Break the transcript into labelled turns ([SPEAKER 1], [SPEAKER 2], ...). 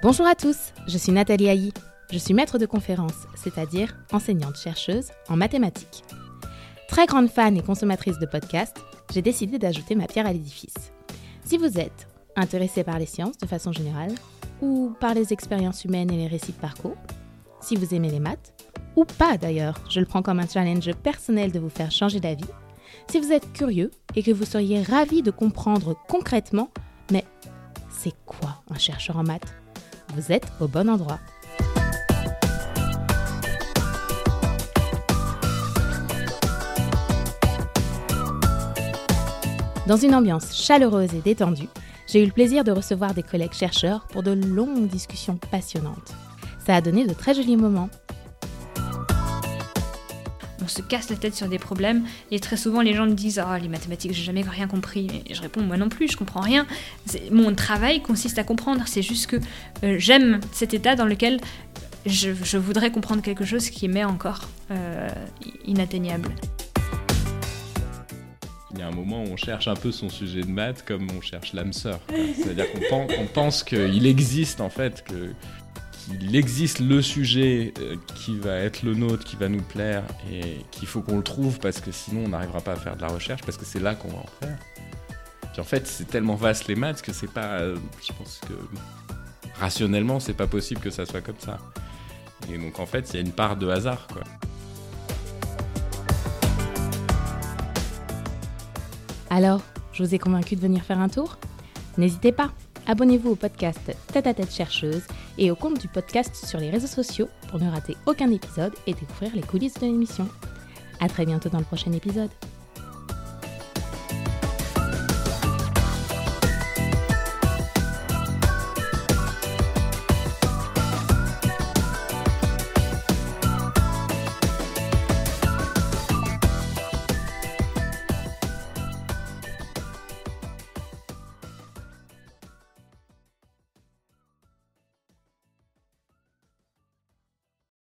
[SPEAKER 1] Bonjour à tous, je suis Nathalie Haï. Je suis maître de conférence, c'est-à-dire enseignante-chercheuse en mathématiques. Très grande fan et consommatrice de podcasts, j'ai décidé d'ajouter ma pierre à l'édifice. Si vous êtes intéressé par les sciences de façon générale, ou par les expériences humaines et les récits de parcours, si vous aimez les maths, ou pas d'ailleurs, je le prends comme un challenge personnel de vous faire changer d'avis, si vous êtes curieux et que vous seriez ravi de comprendre concrètement, mais c'est quoi un chercheur en maths? Vous êtes au bon endroit. Dans une ambiance chaleureuse et détendue, j'ai eu le plaisir de recevoir des collègues chercheurs pour de longues discussions passionnantes. Ça a donné de très jolis moments.
[SPEAKER 2] On se casse la tête sur des problèmes et très souvent les gens me disent Ah, les mathématiques, j'ai jamais rien compris. Et je réponds Moi non plus, je comprends rien. Mon travail consiste à comprendre. C'est juste que euh, j'aime cet état dans lequel je, voudrais comprendre quelque chose qui m'est encore euh, inatteignable.
[SPEAKER 3] Il y a un moment où on cherche un peu son sujet de maths comme on cherche l'âme sœur. C'est-à-dire qu'on pense, pense qu'il existe en fait, que, qu'il existe le sujet euh, qui va être le nôtre, qui va nous plaire et qu'il faut qu'on le trouve parce que sinon on n'arrivera pas à faire de la recherche parce que c'est là qu'on va en faire. En fait, c'est tellement vaste les maths que c'est pas. Euh, je pense que rationnellement, c'est pas possible que ça soit comme ça. Et donc en fait, il y a une part de hasard quoi.
[SPEAKER 1] Alors, je vous ai convaincu de venir faire un tour? N'hésitez pas, abonnez-vous au podcast Tête à Tête Chercheuse et au compte du podcast sur les réseaux sociaux pour ne rater aucun épisode et découvrir les coulisses de l'émission. A très bientôt dans le prochain épisode.